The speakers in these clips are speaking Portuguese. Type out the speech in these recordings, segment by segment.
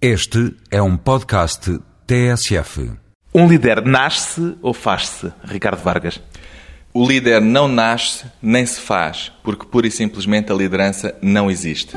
Este é um podcast TSF. Um líder nasce ou faz-se, Ricardo Vargas? O líder não nasce nem se faz, porque pura e simplesmente a liderança não existe.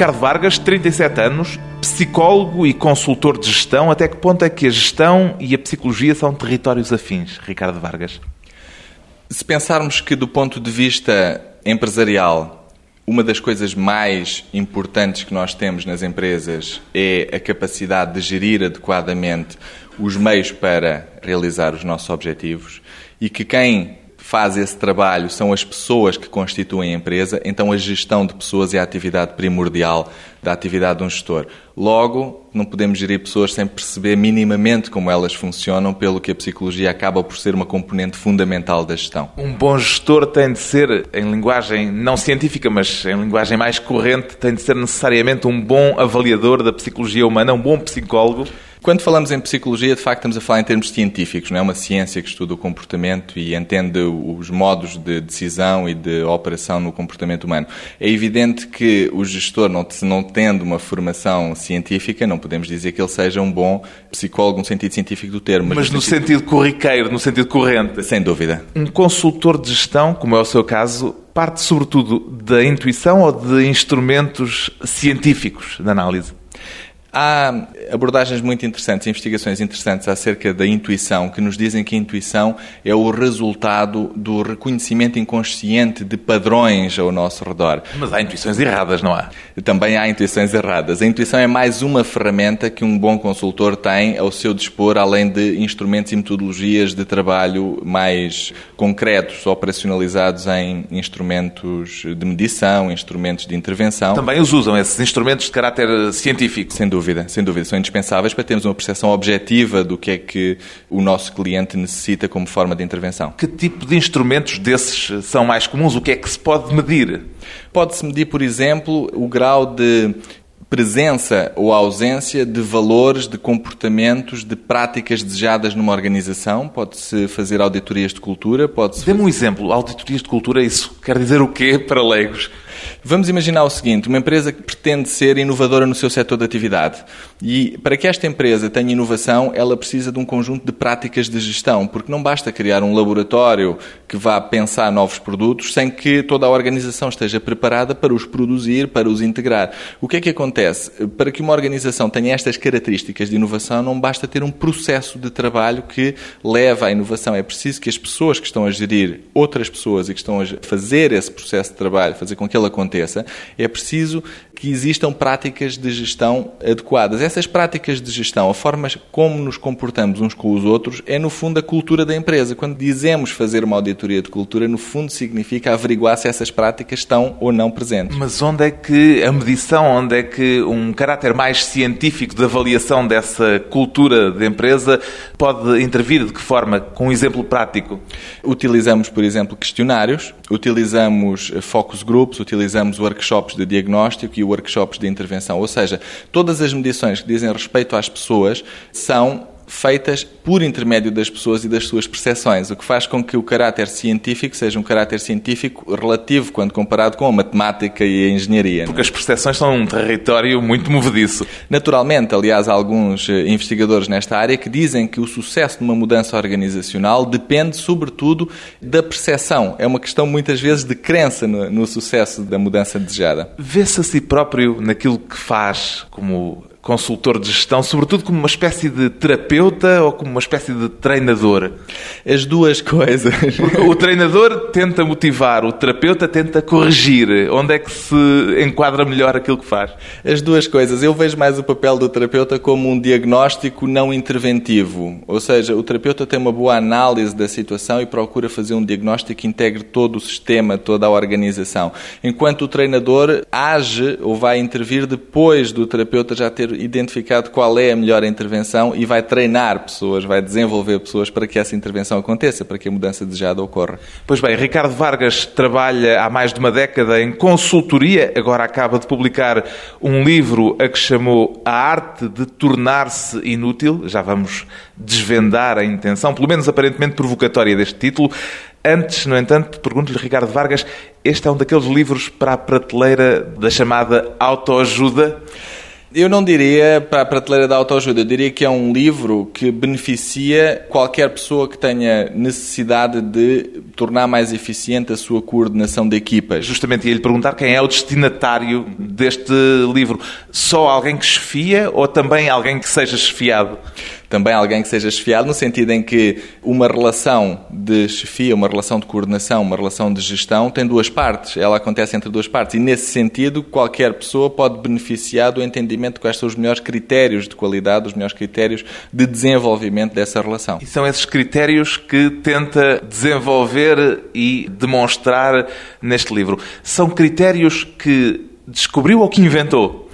Ricardo Vargas, 37 anos, psicólogo e consultor de gestão. Até que ponto é que a gestão e a psicologia são territórios afins, Ricardo Vargas? Se pensarmos que, do ponto de vista empresarial, uma das coisas mais importantes que nós temos nas empresas é a capacidade de gerir adequadamente os meios para realizar os nossos objetivos e que quem faz esse trabalho são as pessoas que constituem a empresa, então a gestão de pessoas é a atividade primordial da atividade de um gestor. Logo, não podemos gerir pessoas sem perceber minimamente como elas funcionam, pelo que a psicologia acaba por ser uma componente fundamental da gestão. Um bom gestor tem de ser, em linguagem não científica, mas em linguagem mais corrente, tem de ser necessariamente um bom avaliador da psicologia humana, um bom psicólogo. Quando falamos em psicologia, de facto, estamos a falar em termos científicos, não é uma ciência que estuda o comportamento e entende os modos de decisão e de operação no comportamento humano. É evidente que o gestor, não, não tendo uma formação científica, não podemos dizer que ele seja um bom psicólogo no sentido científico do termo. Mas, mas no sentido... sentido corriqueiro, no sentido corrente. Sem dúvida. Um consultor de gestão, como é o seu caso, parte sobretudo da intuição ou de instrumentos científicos de análise? Há abordagens muito interessantes, investigações interessantes acerca da intuição, que nos dizem que a intuição é o resultado do reconhecimento inconsciente de padrões ao nosso redor. Mas há intuições erradas, não há? Também há intuições erradas. A intuição é mais uma ferramenta que um bom consultor tem ao seu dispor, além de instrumentos e metodologias de trabalho mais concretos, operacionalizados em instrumentos de medição, instrumentos de intervenção. Também os usam, esses instrumentos de caráter científico? Sem dúvida dúvida, sem dúvida. São indispensáveis para termos uma percepção objetiva do que é que o nosso cliente necessita como forma de intervenção. Que tipo de instrumentos desses são mais comuns? O que é que se pode medir? Pode-se medir, por exemplo, o grau de presença ou ausência de valores, de comportamentos, de práticas desejadas numa organização. Pode-se fazer auditorias de cultura, pode-se... Dê-me um exemplo. Auditorias de cultura, isso quer dizer o quê para leigos? Vamos imaginar o seguinte: uma empresa que pretende ser inovadora no seu setor de atividade. E para que esta empresa tenha inovação, ela precisa de um conjunto de práticas de gestão, porque não basta criar um laboratório que vá pensar novos produtos sem que toda a organização esteja preparada para os produzir, para os integrar. O que é que acontece? Para que uma organização tenha estas características de inovação, não basta ter um processo de trabalho que leva à inovação. É preciso que as pessoas que estão a gerir outras pessoas e que estão a fazer esse processo de trabalho, fazer com que ele aconteça, é preciso que existam práticas de gestão adequadas. Essas práticas de gestão, a forma como nos comportamos uns com os outros, é no fundo a cultura da empresa. Quando dizemos fazer uma auditoria de cultura, no fundo significa averiguar se essas práticas estão ou não presentes. Mas onde é que a medição, onde é que um caráter mais científico de avaliação dessa cultura de empresa pode intervir? De que forma? Com um exemplo prático. Utilizamos, por exemplo, questionários, utilizamos focus groups, utilizamos workshops de diagnóstico e workshops de intervenção. Ou seja, todas as medições que dizem respeito às pessoas são feitas por intermédio das pessoas e das suas percepções, o que faz com que o caráter científico seja um caráter científico relativo quando comparado com a matemática e a engenharia. Porque as percepções são um território muito movediço. Naturalmente, aliás, há alguns eh, investigadores nesta área que dizem que o sucesso de uma mudança organizacional depende, sobretudo, da percepção. É uma questão, muitas vezes, de crença no, no sucesso da mudança desejada. Vê-se a si próprio naquilo que faz como consultor de gestão, sobretudo como uma espécie de terapeuta ou como uma espécie de treinador? As duas coisas. Porque o treinador tenta motivar, o terapeuta tenta corrigir. Onde é que se enquadra melhor aquilo que faz? As duas coisas. Eu vejo mais o papel do terapeuta como um diagnóstico não interventivo. Ou seja, o terapeuta tem uma boa análise da situação e procura fazer um diagnóstico que integre todo o sistema, toda a organização. Enquanto o treinador age ou vai intervir depois do terapeuta já ter identificado qual é a melhor intervenção e vai treinar pessoas, vai desenvolver pessoas para que essa intervenção aconteça, para que a mudança desejada ocorra. Pois bem, Ricardo Vargas trabalha há mais de uma década em consultoria, agora acaba de publicar um livro a que chamou A Arte de Tornar-se Inútil. Já vamos desvendar a intenção, pelo menos aparentemente provocatória deste título. Antes, no entanto, pergunto-lhe, Ricardo Vargas, este é um daqueles livros para a prateleira da chamada autoajuda? Eu não diria para a prateleira da autoajuda, eu diria que é um livro que beneficia qualquer pessoa que tenha necessidade de tornar mais eficiente a sua coordenação de equipas. Justamente ia lhe perguntar quem é o destinatário deste livro. Só alguém que chefia ou também alguém que seja chefiado? Também alguém que seja chefiado, no sentido em que uma relação de chefia, uma relação de coordenação, uma relação de gestão tem duas partes. Ela acontece entre duas partes. E nesse sentido, qualquer pessoa pode beneficiar do entendimento de quais são os melhores critérios de qualidade, os melhores critérios de desenvolvimento dessa relação. E são esses critérios que tenta desenvolver e demonstrar neste livro. São critérios que descobriu ou que inventou?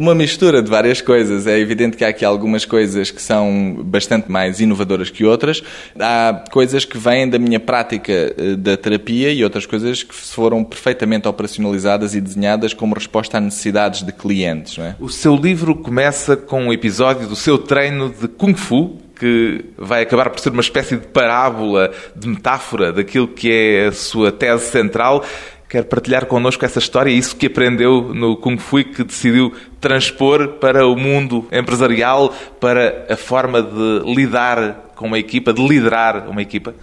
Uma mistura de várias coisas. É evidente que há aqui algumas coisas que são bastante mais inovadoras que outras. Há coisas que vêm da minha prática eh, da terapia e outras coisas que foram perfeitamente operacionalizadas e desenhadas como resposta a necessidades de clientes. É? O seu livro começa com um episódio do seu treino de Kung Fu, que vai acabar por ser uma espécie de parábola, de metáfora daquilo que é a sua tese central quer partilhar connosco essa história, isso que aprendeu no Kung Fu e que decidiu transpor para o mundo empresarial, para a forma de lidar com uma equipa, de liderar uma equipa?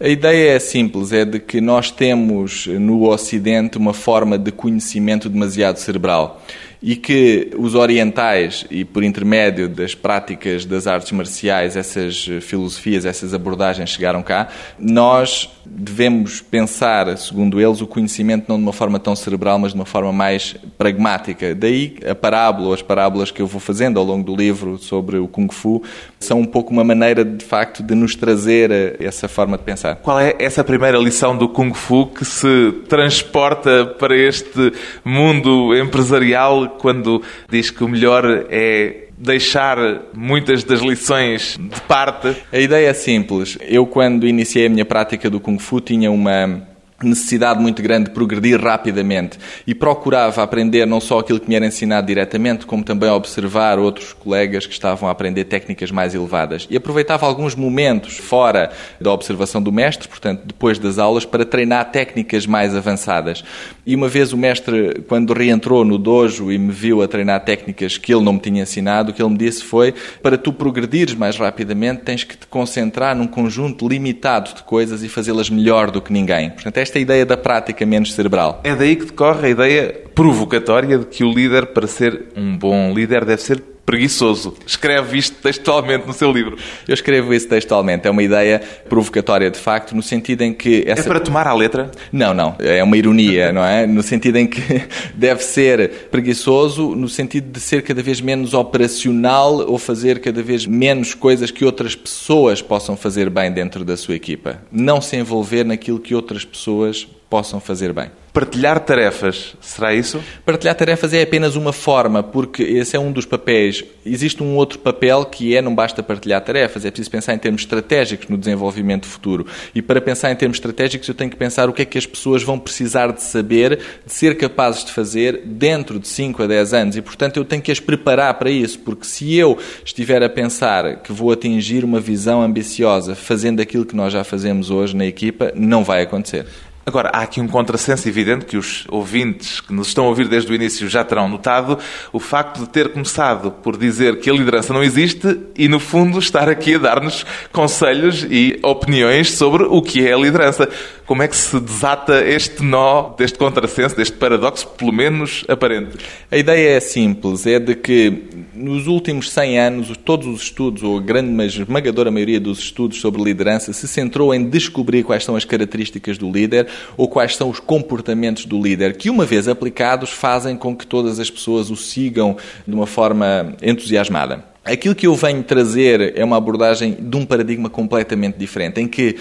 A ideia é simples, é de que nós temos no Ocidente uma forma de conhecimento demasiado cerebral e que os orientais, e por intermédio das práticas das artes marciais, essas filosofias, essas abordagens chegaram cá, nós devemos pensar, segundo eles, o conhecimento não de uma forma tão cerebral, mas de uma forma mais pragmática. Daí a parábola, as parábolas que eu vou fazendo ao longo do livro sobre o Kung Fu, são um pouco uma maneira, de facto, de nos trazer essa forma de pensar. Qual é essa primeira lição do Kung Fu que se transporta para este mundo empresarial quando diz que o melhor é deixar muitas das lições de parte? A ideia é simples. Eu, quando iniciei a minha prática do Kung Fu, tinha uma necessidade muito grande de progredir rapidamente e procurava aprender não só aquilo que me era ensinado diretamente, como também observar outros colegas que estavam a aprender técnicas mais elevadas. E aproveitava alguns momentos fora da observação do mestre, portanto, depois das aulas, para treinar técnicas mais avançadas. E uma vez o mestre, quando reentrou no dojo e me viu a treinar técnicas que ele não me tinha ensinado, o que ele me disse foi: para tu progredires mais rapidamente, tens que te concentrar num conjunto limitado de coisas e fazê-las melhor do que ninguém. Portanto, esta ideia da prática menos cerebral. É daí que decorre a ideia provocatória de que o líder, para ser um bom líder, deve ser preguiçoso. Escreve isto textualmente no seu livro. Eu escrevo isso textualmente. É uma ideia provocatória, de facto, no sentido em que... Essa... É para tomar à letra? Não, não. É uma ironia, não é? No sentido em que deve ser preguiçoso, no sentido de ser cada vez menos operacional ou fazer cada vez menos coisas que outras pessoas possam fazer bem dentro da sua equipa. Não se envolver naquilo que outras pessoas possam fazer bem. Partilhar tarefas, será isso? Partilhar tarefas é apenas uma forma, porque esse é um dos papéis. Existe um outro papel que é não basta partilhar tarefas, é preciso pensar em termos estratégicos no desenvolvimento futuro. E para pensar em termos estratégicos, eu tenho que pensar o que é que as pessoas vão precisar de saber, de ser capazes de fazer dentro de 5 a 10 anos. E, portanto, eu tenho que as preparar para isso, porque se eu estiver a pensar que vou atingir uma visão ambiciosa fazendo aquilo que nós já fazemos hoje na equipa, não vai acontecer. Agora, há aqui um contrassenso evidente que os ouvintes que nos estão a ouvir desde o início já terão notado, o facto de ter começado por dizer que a liderança não existe e, no fundo, estar aqui a dar-nos conselhos e opiniões sobre o que é a liderança. Como é que se desata este nó, deste contrassenso, deste paradoxo, pelo menos aparente? A ideia é simples, é de que nos últimos 100 anos todos os estudos, ou a grande, mas esmagadora maioria dos estudos sobre liderança, se centrou em descobrir quais são as características do líder ou quais são os comportamentos do líder, que uma vez aplicados fazem com que todas as pessoas o sigam de uma forma entusiasmada. Aquilo que eu venho trazer é uma abordagem de um paradigma completamente diferente, em que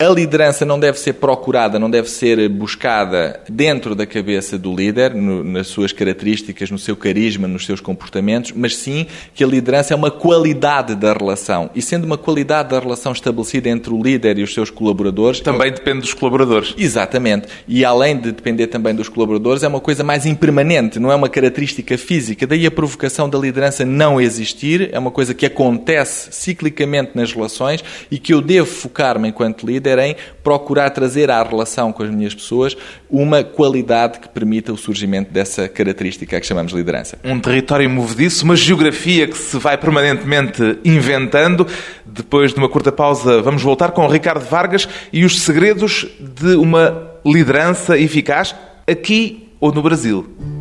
a liderança não deve ser procurada, não deve ser buscada dentro da cabeça do líder, no, nas suas características, no seu carisma, nos seus comportamentos, mas sim que a liderança é uma qualidade da relação. E sendo uma qualidade da relação estabelecida entre o líder e os seus colaboradores. Também depende dos colaboradores. Exatamente. E além de depender também dos colaboradores, é uma coisa mais impermanente, não é uma característica física. Daí a provocação da liderança não existir, é uma coisa que acontece ciclicamente nas relações e que eu devo focar-me enquanto líder líder em procurar trazer à relação com as minhas pessoas uma qualidade que permita o surgimento dessa característica que chamamos de liderança. Um território movediço, uma geografia que se vai permanentemente inventando. Depois de uma curta pausa, vamos voltar com Ricardo Vargas e os segredos de uma liderança eficaz aqui ou no Brasil.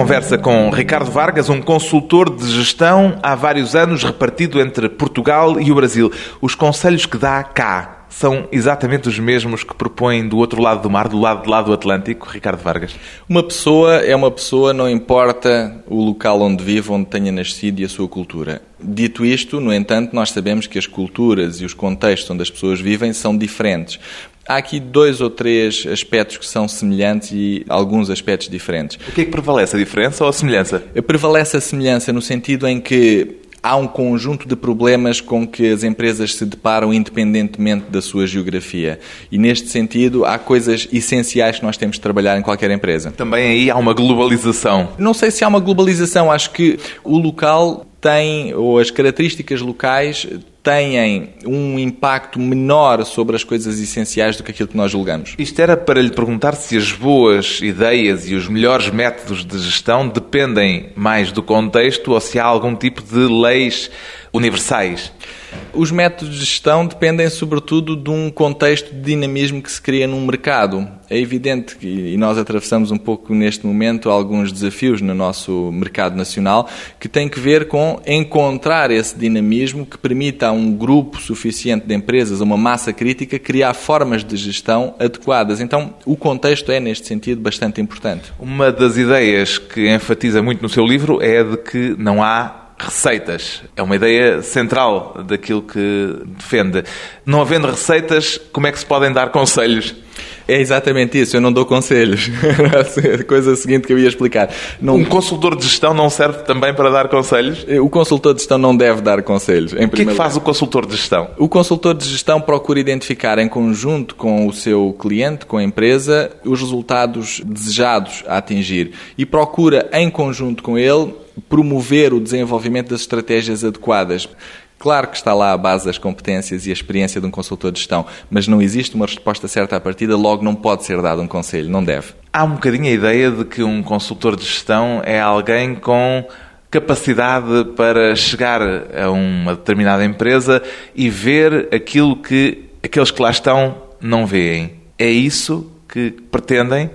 Conversa com Ricardo Vargas, um consultor de gestão há vários anos repartido entre Portugal e o Brasil. Os conselhos que dá cá são exatamente os mesmos que propõem do outro lado do mar, do lado de lá do Atlântico, Ricardo Vargas? Uma pessoa é uma pessoa, não importa o local onde vive, onde tenha nascido e a sua cultura. Dito isto, no entanto, nós sabemos que as culturas e os contextos onde as pessoas vivem são diferentes. Há aqui dois ou três aspectos que são semelhantes e alguns aspectos diferentes. O que é que prevalece, a diferença ou a semelhança? Prevalece a semelhança no sentido em que há um conjunto de problemas com que as empresas se deparam independentemente da sua geografia. E neste sentido, há coisas essenciais que nós temos de trabalhar em qualquer empresa. Também aí há uma globalização. Não sei se há uma globalização, acho que o local tem, ou as características locais têm um impacto menor sobre as coisas essenciais do que aquilo que nós julgamos. Isto era para lhe perguntar se as boas ideias e os melhores métodos de gestão dependem mais do contexto ou se há algum tipo de leis universais. Os métodos de gestão dependem, sobretudo, de um contexto de dinamismo que se cria num mercado. É evidente que, e nós atravessamos um pouco neste momento alguns desafios no nosso mercado nacional, que têm que ver com encontrar esse dinamismo que permita a um grupo suficiente de empresas, a uma massa crítica, criar formas de gestão adequadas. Então, o contexto é, neste sentido, bastante importante. Uma das ideias que enfatiza muito no seu livro é a de que não há receitas. É uma ideia central daquilo que defende. Não havendo receitas, como é que se podem dar conselhos? É exatamente isso, eu não dou conselhos. a coisa seguinte que eu ia explicar. Não... Um consultor de gestão não serve também para dar conselhos? O consultor de gestão não deve dar conselhos. o que é que faz o consultor de gestão? O consultor de gestão procura identificar em conjunto com o seu cliente, com a empresa, os resultados desejados a atingir e procura em conjunto com ele promover o desenvolvimento das estratégias adequadas. Claro que está lá a base das competências e a experiência de um consultor de gestão, mas não existe uma resposta certa à partida, logo não pode ser dado um conselho, não deve. Há um bocadinho a ideia de que um consultor de gestão é alguém com capacidade para chegar a uma determinada empresa e ver aquilo que aqueles que lá estão não veem. É isso que pretendem?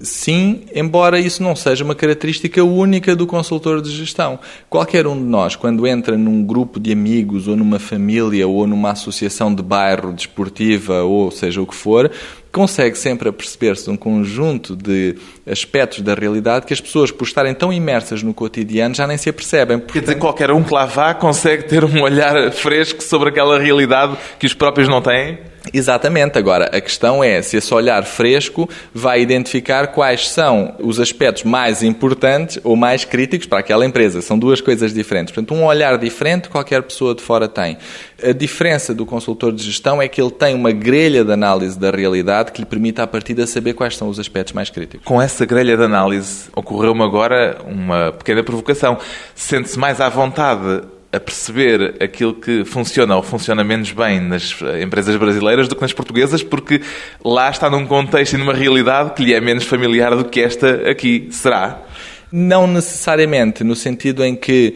Sim, embora isso não seja uma característica única do consultor de gestão. Qualquer um de nós, quando entra num grupo de amigos, ou numa família, ou numa associação de bairro desportiva, ou seja o que for, consegue sempre aperceber-se um conjunto de aspectos da realidade que as pessoas, por estarem tão imersas no cotidiano, já nem se apercebem. Portanto... Quer dizer, qualquer um que lá vá consegue ter um olhar fresco sobre aquela realidade que os próprios não têm? Exatamente. Agora, a questão é se esse olhar fresco vai identificar quais são os aspectos mais importantes ou mais críticos para aquela empresa. São duas coisas diferentes. Portanto, um olhar diferente qualquer pessoa de fora tem. A diferença do consultor de gestão é que ele tem uma grelha de análise da realidade que lhe permite, à partida, saber quais são os aspectos mais críticos. Com essa grelha de análise, ocorreu-me agora uma pequena provocação. Sente-se mais à vontade a perceber aquilo que funciona ou funciona menos bem nas empresas brasileiras do que nas portuguesas, porque lá está num contexto e numa realidade que lhe é menos familiar do que esta aqui. Será? Não necessariamente, no sentido em que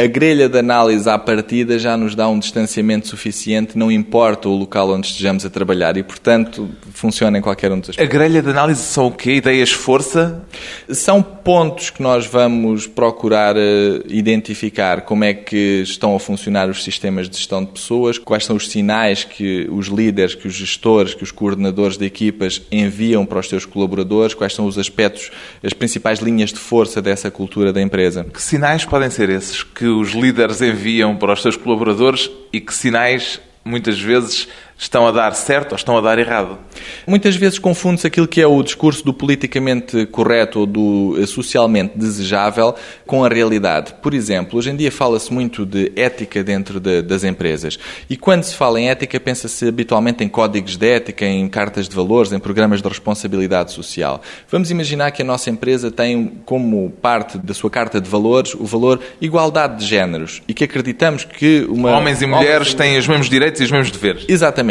a grelha de análise à partida já nos dá um distanciamento suficiente, não importa o local onde estejamos a trabalhar e, portanto, funciona em qualquer um dos aspectos. A grelha de análise são o quê? Ideias força? São pontos que nós vamos procurar uh, identificar como é que estão a funcionar os sistemas de gestão de pessoas, quais são os sinais que os líderes, que os gestores, que os coordenadores de equipas enviam para os seus colaboradores, quais são os aspectos, as principais linhas de força dessa cultura da empresa. Que sinais podem ser esses que os líderes enviam para os seus colaboradores e que sinais muitas vezes estão a dar certo ou estão a dar errado. Muitas vezes confunde-se aquilo que é o discurso do politicamente correto ou do eh, socialmente desejável com a realidade. Por exemplo, hoje em dia fala-se muito de ética dentro de, das empresas. E quando se fala em ética, pensa-se habitualmente em códigos de ética, em cartas de valores, em programas de responsabilidade social. Vamos imaginar que a nossa empresa tem como parte da sua carta de valores o valor igualdade de géneros e que acreditamos que uma. Homens e mulheres Homens... têm os mesmos direitos e os mesmos deveres. Exatamente.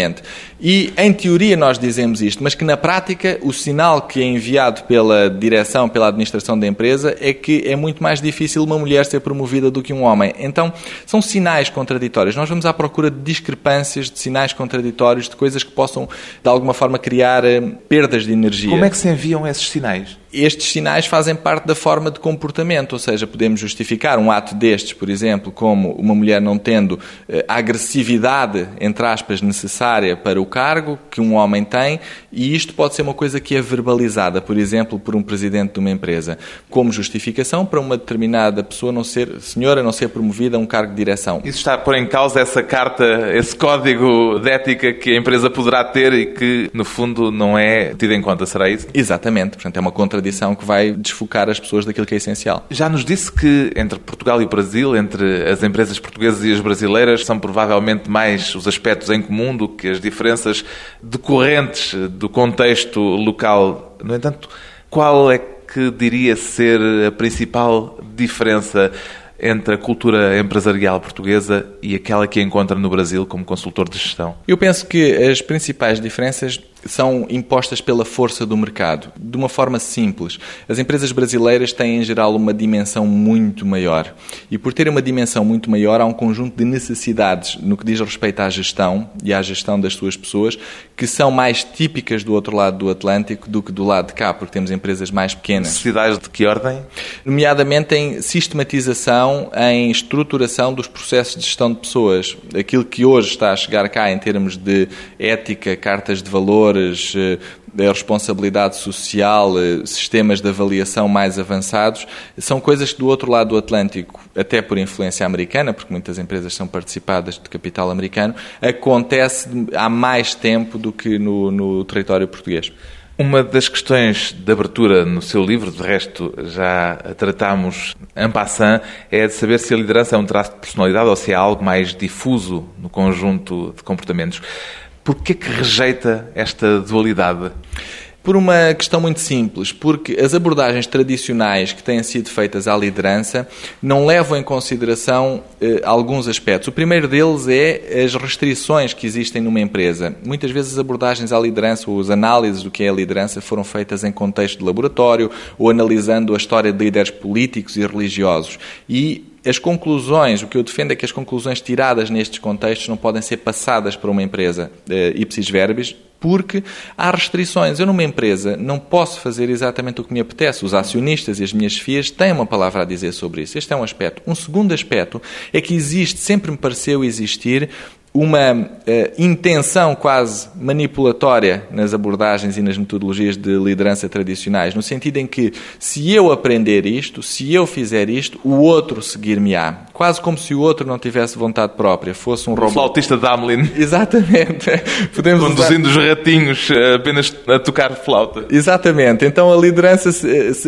E em teoria nós dizemos isto, mas que na prática o sinal que é enviado pela direção, pela administração da empresa, é que é muito mais difícil uma mulher ser promovida do que um homem. Então são sinais contraditórios. Nós vamos à procura de discrepâncias, de sinais contraditórios, de coisas que possam de alguma forma criar eh, perdas de energia. Como é que se enviam esses sinais? Estes sinais fazem parte da forma de comportamento, ou seja, podemos justificar um ato destes, por exemplo, como uma mulher não tendo eh, a agressividade, entre aspas, necessária para o cargo que um homem tem, e isto pode ser uma coisa que é verbalizada, por exemplo, por um presidente de uma empresa, como justificação para uma determinada pessoa não ser, senhora, não ser promovida a um cargo de direção. Isso está a pôr em causa essa carta, esse código de ética que a empresa poderá ter e que, no fundo, não é tido em conta, será isso? Exatamente, portanto, é uma contra tradição que vai desfocar as pessoas daquilo que é essencial. Já nos disse que entre Portugal e o Brasil, entre as empresas portuguesas e as brasileiras, são provavelmente mais os aspectos em comum do que as diferenças decorrentes do contexto local. No entanto, qual é que diria ser a principal diferença entre a cultura empresarial portuguesa e aquela que encontra no Brasil como consultor de gestão? Eu penso que as principais diferenças são impostas pela força do mercado. De uma forma simples, as empresas brasileiras têm em geral uma dimensão muito maior. E por terem uma dimensão muito maior, há um conjunto de necessidades no que diz respeito à gestão e à gestão das suas pessoas que são mais típicas do outro lado do Atlântico do que do lado de cá, porque temos empresas mais pequenas. Necessidades de que ordem? Nomeadamente em sistematização, em estruturação dos processos de gestão de pessoas. Aquilo que hoje está a chegar cá em termos de ética, cartas de valor, valores, eh, a responsabilidade social, eh, sistemas de avaliação mais avançados, são coisas que do outro lado do Atlântico, até por influência americana, porque muitas empresas são participadas de capital americano, acontece há mais tempo do que no, no território português. Uma das questões de abertura no seu livro, de resto já a tratámos en passant, é de saber se a liderança é um traço de personalidade ou se é algo mais difuso no conjunto de comportamentos. Por que que rejeita esta dualidade? Por uma questão muito simples, porque as abordagens tradicionais que têm sido feitas à liderança não levam em consideração eh, alguns aspectos. O primeiro deles é as restrições que existem numa empresa. Muitas vezes as abordagens à liderança ou as análises do que é a liderança foram feitas em contexto de laboratório ou analisando a história de líderes políticos e religiosos. E as conclusões, o que eu defendo é que as conclusões tiradas nestes contextos não podem ser passadas para uma empresa uh, ipsis verbis, porque há restrições. Eu, numa empresa, não posso fazer exatamente o que me apetece. Os acionistas e as minhas FIAs têm uma palavra a dizer sobre isso. Este é um aspecto. Um segundo aspecto é que existe, sempre me pareceu existir, uma uh, intenção quase manipulatória nas abordagens e nas metodologias de liderança tradicionais, no sentido em que se eu aprender isto, se eu fizer isto, o outro seguir-me-á. Quase como se o outro não tivesse vontade própria, fosse um robô. O flautista Damlin. Exatamente. Podemos Conduzindo usar... os ratinhos eh, apenas a tocar flauta. Exatamente. Então a liderança,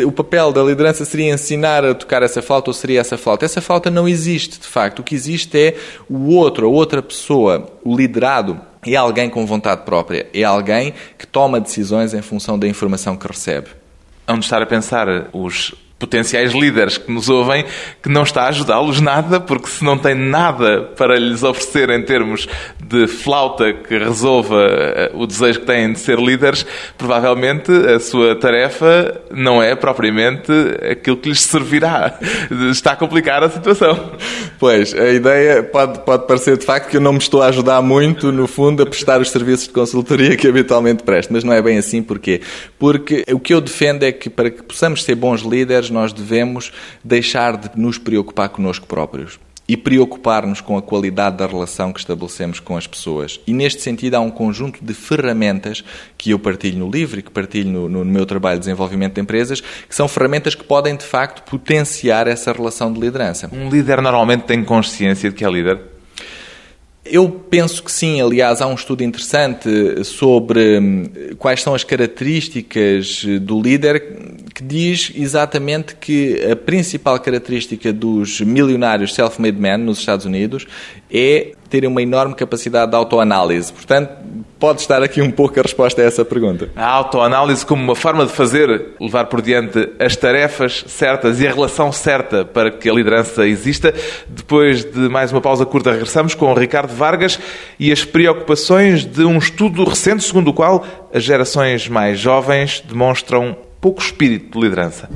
o papel da liderança seria ensinar a tocar essa flauta ou seria essa flauta? Essa flauta não existe, de facto. O que existe é o outro, a outra pessoa pessoa, o liderado, é alguém com vontade própria, é alguém que toma decisões em função da informação que recebe. Onde estar a pensar os potenciais líderes que nos ouvem que não está a ajudá-los nada, porque se não tem nada para lhes oferecer em termos de flauta que resolva eh, o desejo que têm de ser líderes, provavelmente a sua tarefa não é propriamente aquilo que lhes servirá. Está a complicar a situação. Pois, a ideia pode, pode parecer de facto que eu não me estou a ajudar muito, no fundo, a prestar os serviços de consultoria que habitualmente presto, mas não é bem assim. Porquê? Porque o que eu defendo é que para que possamos ser bons líderes, nós devemos deixar de nos preocupar connosco próprios e preocupar-nos com a qualidade da relação que estabelecemos com as pessoas. E neste sentido há um conjunto de ferramentas que eu partilho no livro e que partilho no, no, meu trabalho de desenvolvimento de empresas, que são ferramentas que podem de facto potenciar essa relação de liderança. Um líder normalmente tem consciência de que é líder? Eu penso que sim. Aliás, há um estudo interessante sobre hum, quais são as características do líder que diz exatamente que a principal característica dos milionários self-made men nos Estados Unidos é terem uma enorme capacidade de autoanálise. Portanto, pode estar aqui um pouco a resposta a essa pergunta. A autoanálise como uma forma de fazer, levar por diante as tarefas certas e a relação certa para que a liderança exista. Depois de mais uma pausa curta, regressamos com o Ricardo Vargas e as preocupações de um estudo recente segundo o qual as gerações mais jovens demonstram pouco espírito de liderança.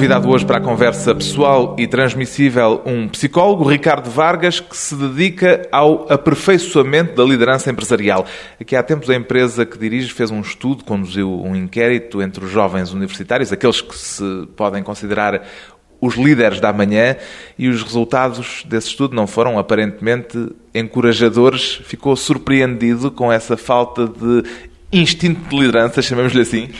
Convidado hoje para a conversa pessoal e transmissível um psicólogo, Ricardo Vargas, que se dedica ao aperfeiçoamento da liderança empresarial. Aqui há tempos a empresa que dirige fez um estudo, conduziu um inquérito entre os jovens universitários, aqueles que se podem considerar os líderes da manhã e os resultados desse estudo não foram aparentemente encorajadores. Ficou surpreendido com essa falta de instinto de liderança, chamemos-lhe assim?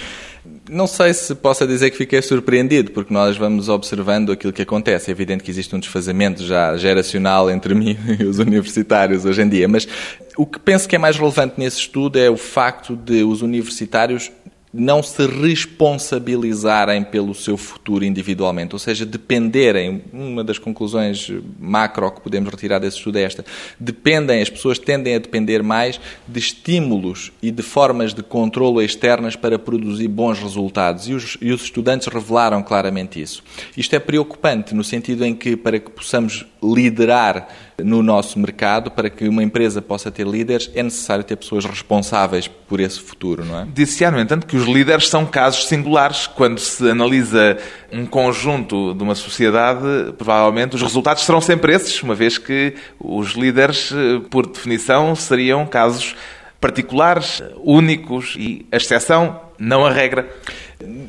Não sei se possa dizer que fiquei surpreendido, porque nós vamos observando aquilo que acontece. É evidente que existe um desfazamento já geracional entre mim e os universitários hoje em dia, mas o que penso que é mais relevante nesse estudo é o facto de os universitários não se responsabilizarem pelo seu futuro individualmente, ou seja, dependerem, uma das conclusões macro que podemos retirar desse estudo é esta, dependem, as pessoas tendem a depender mais de estímulos e de formas de controlo externas para produzir bons resultados, e os, e os estudantes revelaram claramente isso. Isto é preocupante, no sentido em que, para que possamos liderar no nosso mercado, para que uma empresa possa ter líderes, é necessário ter pessoas responsáveis por esse futuro, não é? Disse-se, no entanto, que os líderes são casos singulares. Quando se analisa um conjunto de uma sociedade, provavelmente os resultados serão sempre esses, uma vez que os líderes, por definição, seriam casos particulares, únicos e a exceção, não a regra.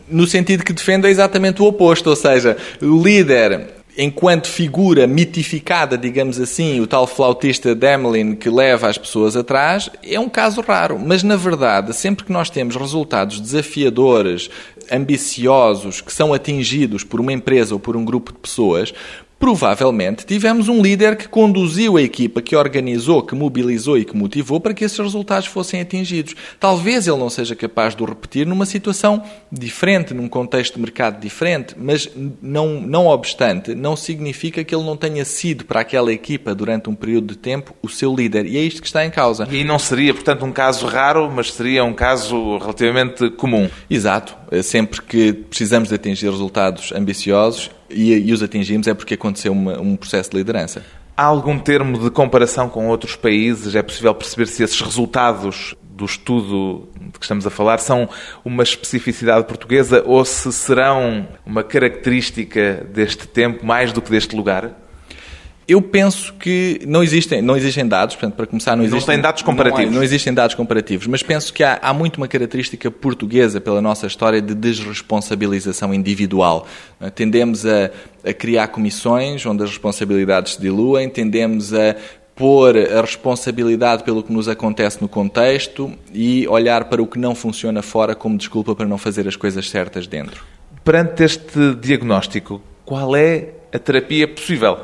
No sentido que defende exatamente o oposto, ou seja, o líder enquanto figura mitificada, digamos assim, o tal flautista Demlin que leva as pessoas atrás, é um caso raro. Mas, na verdade, sempre que nós temos resultados desafiadores, ambiciosos, que são atingidos por uma empresa ou por um grupo de pessoas, provavelmente tivemos um líder que conduziu a equipa, que organizou, que mobilizou e que motivou para que esses resultados fossem atingidos. Talvez ele não seja capaz de o repetir numa situação diferente, num contexto de mercado diferente, mas não, não obstante, não significa que ele não tenha sido para aquela equipa durante um período de tempo o seu líder. E é isto que está em causa. E não seria, portanto, um caso raro, mas seria um caso relativamente comum. Exato. Sempre que precisamos de atingir resultados ambiciosos, e, e os atingimos é porque aconteceu uma, um processo de liderança. Há algum termo de comparação com outros países? É possível perceber se esses resultados do estudo de que estamos a falar são uma especificidade portuguesa ou se serão uma característica deste tempo mais do que deste lugar? Eu penso que não existem, não existem dados, portanto, para começar, não existem não dados comparativos. Não, não, existem dados comparativos, mas penso que há, há muito uma característica portuguesa pela nossa história de desresponsabilização individual. Tendemos a, a criar comissões onde as responsabilidades se diluem, tendemos a pôr a responsabilidade pelo que nos acontece no contexto e olhar para o que não funciona fora como desculpa para não fazer as coisas certas dentro. Perante este diagnóstico, qual é a terapia possível?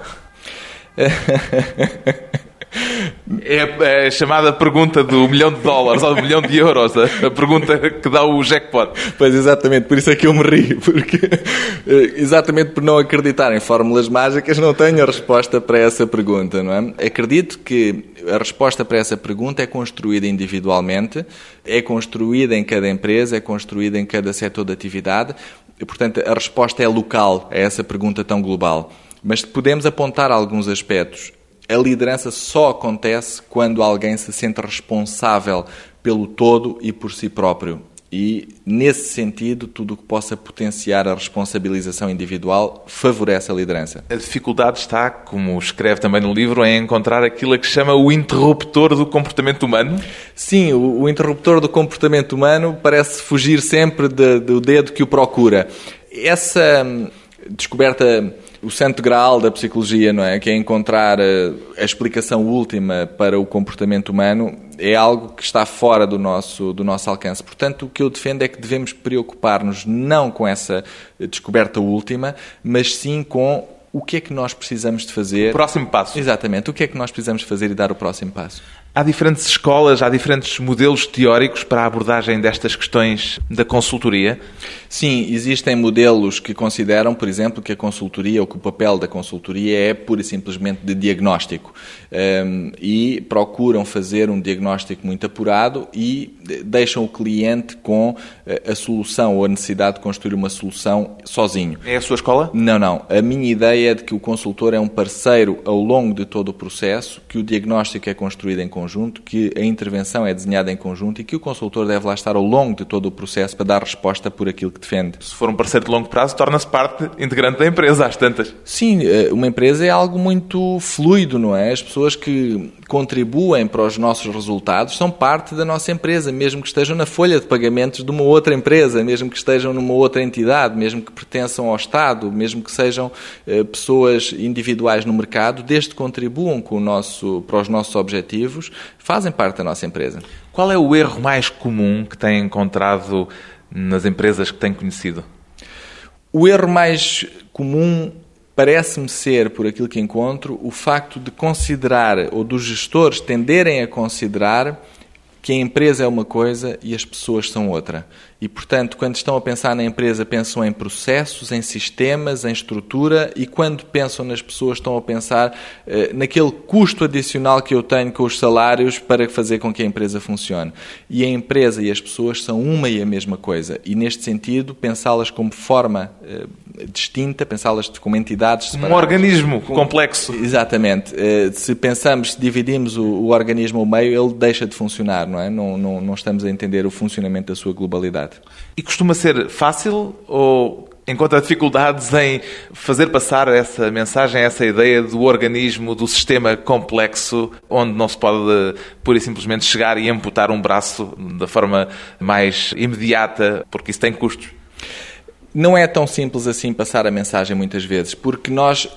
É a chamada pergunta do milhão de dólares ou do milhão de euros, a pergunta que dá o jackpot. Pois, exatamente, por isso é que eu me rio, porque eh, exatamente por não acreditar em fórmulas mágicas, não tenho a resposta para essa pergunta, não é? Acredito que a resposta para essa pergunta é construída individualmente, é construída em cada empresa, é construída em cada setor de atividade, e, portanto, a resposta é local a essa pergunta tão global. Mas podemos apontar alguns aspectos. A liderança só acontece quando alguém se sente responsável pelo todo e por si próprio. E, nesse sentido, tudo o que possa potenciar a responsabilização individual favorece a liderança. A dificuldade está, como escreve também no livro, em encontrar aquilo que chama o interruptor do comportamento humano? Sim, o, o interruptor do comportamento humano parece fugir sempre de, do dedo que o procura. Essa hum, descoberta o santo graal da psicologia, não é? Que é encontrar a, eh, a, explicação última para o comportamento humano, é algo que está fora do nosso, do nosso alcance. Portanto, o que eu defendo é que devemos preocupar-nos não com essa descoberta última, mas sim com o que é que nós precisamos de fazer. O próximo passo. Exatamente. O que é que nós precisamos fazer e dar o próximo passo. Há diferentes escolas, há diferentes modelos teóricos para a abordagem destas questões da consultoria? Sim, existem modelos que consideram, por exemplo, que a consultoria ou que o papel da consultoria é pura e simplesmente de diagnóstico um, e procuram fazer um diagnóstico muito apurado e deixam o cliente com eh, a solução ou a necessidade de construir uma solução sozinho. É a sua escola? Não, não. A minha ideia é de que o consultor é um parceiro ao longo de todo o processo, que o diagnóstico é construído em conjunto conjunto, que a intervenção é desenhada em conjunto e que o consultor deve lá estar ao longo de todo o processo para dar resposta por aquilo que defende. Se for um parceiro de longo prazo, torna-se parte integrante da empresa, às tantas. Sim, eh, uma empresa é algo muito fluido, não é? As pessoas que contribuem para os nossos resultados são parte da nossa empresa, mesmo que estejam na folha de pagamentos de uma outra empresa, mesmo que estejam numa outra entidade, mesmo que pertençam ao Estado, mesmo que sejam eh, pessoas individuais no mercado, desde que contribuam com o nosso, para os nossos objetivos, fazem parte da nossa empresa. Qual é o erro mais comum que tem encontrado nas empresas que tem conhecido? O erro mais comum parece-me ser, por aquilo que encontro, o facto de considerar, ou dos gestores tenderem a considerar que a empresa é uma coisa e as pessoas são outra. E, portanto, quando estão a pensar na empresa, pensam em processos, em sistemas, em estrutura, e quando pensam nas pessoas, estão a pensar eh, naquele custo adicional que eu tenho com os salários para fazer com que a empresa funcione. E a empresa e as pessoas são uma e a mesma coisa. E, neste sentido, pensá-las como forma eh, distinta, pensá-las como entidades separadas. Um organismo complexo. Exatamente. Eh, se pensamos, se dividimos o, o, organismo ao meio, ele deixa de funcionar, não é? Não, não, não estamos a entender o funcionamento da sua globalidade. E costuma ser fácil ou encontra dificuldades em fazer passar essa mensagem, essa ideia do organismo, do sistema complexo, onde não se pode pura e simplesmente chegar e amputar um braço da forma mais imediata, porque isso tem custos? Não é tão simples assim passar a mensagem muitas vezes, porque nós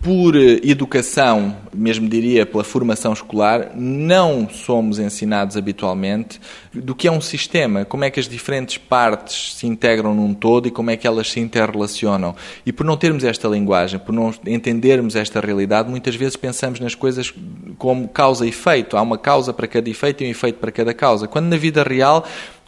por eh, educação, mesmo diria pela formação escolar, não somos ensinados habitualmente do que é um sistema, como é que as diferentes partes se integram num todo e como é que elas se interrelacionam. E por não termos esta linguagem, por não entendermos esta realidade, muitas vezes pensamos nas coisas como causa e efeito. Há uma causa para cada efeito e um efeito para cada causa. Quando na vida real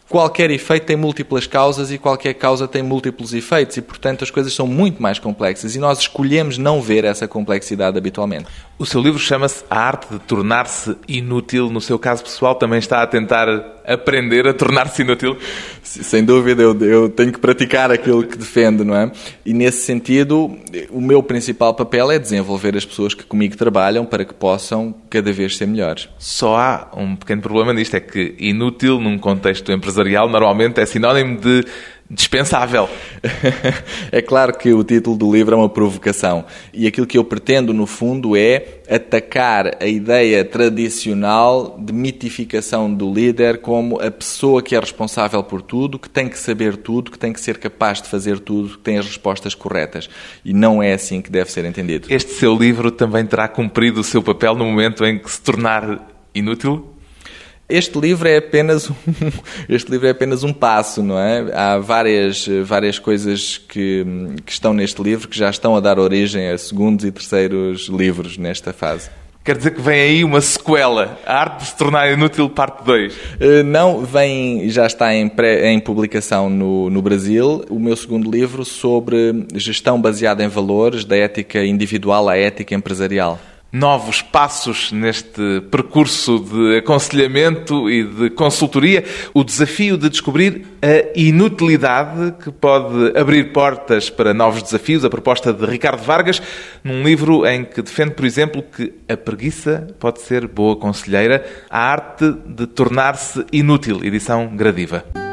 qualquer efeito tem múltiplas causas e qualquer causa tem múltiplos efeitos e, portanto, as coisas são muito mais complexas e nós escolhemos não ver essa complexidade habitualmente. O seu livro chama-se A Arte de Tornar-se Inútil. No seu caso pessoal, também está a tentar aprender a tornar-se inútil? Sem dúvida, eu, eu, tenho que praticar aquilo que defendo, não é? E nesse sentido, o meu principal papel é desenvolver as pessoas que comigo trabalham para que possam cada vez ser melhores. Só há um pequeno problema nisto, é que inútil num contexto empresarial normalmente é sinónimo de dispensável. é claro que o título do livro é uma provocação e aquilo que eu pretendo, no fundo, é atacar a ideia tradicional de mitificação do líder como a pessoa que é responsável por tudo, que tem que saber tudo, que tem que ser capaz de fazer tudo, que tem as respostas corretas. E não é assim que deve ser entendido. Este seu livro também terá cumprido o seu papel no momento em que se tornar inútil? Este livro é apenas um, este livro é apenas um passo, não é? Há várias, várias coisas que, que estão neste livro que já estão a dar origem a segundos e terceiros livros nesta fase. Quer dizer que vem aí uma sequela, A Arte de se Tornar Inútil, parte 2? Eh, não, vem, já está em, pré, em publicação no, no Brasil, o meu segundo livro sobre gestão baseada em valores, da ética individual à ética empresarial novos passos neste percurso de aconselhamento e de consultoria, o desafio de descobrir a inutilidade que pode abrir portas para novos desafios, a proposta de Ricardo Vargas, num livro em que defende, por exemplo, que a preguiça pode ser boa conselheira, a arte de tornar-se inútil, edição gradiva.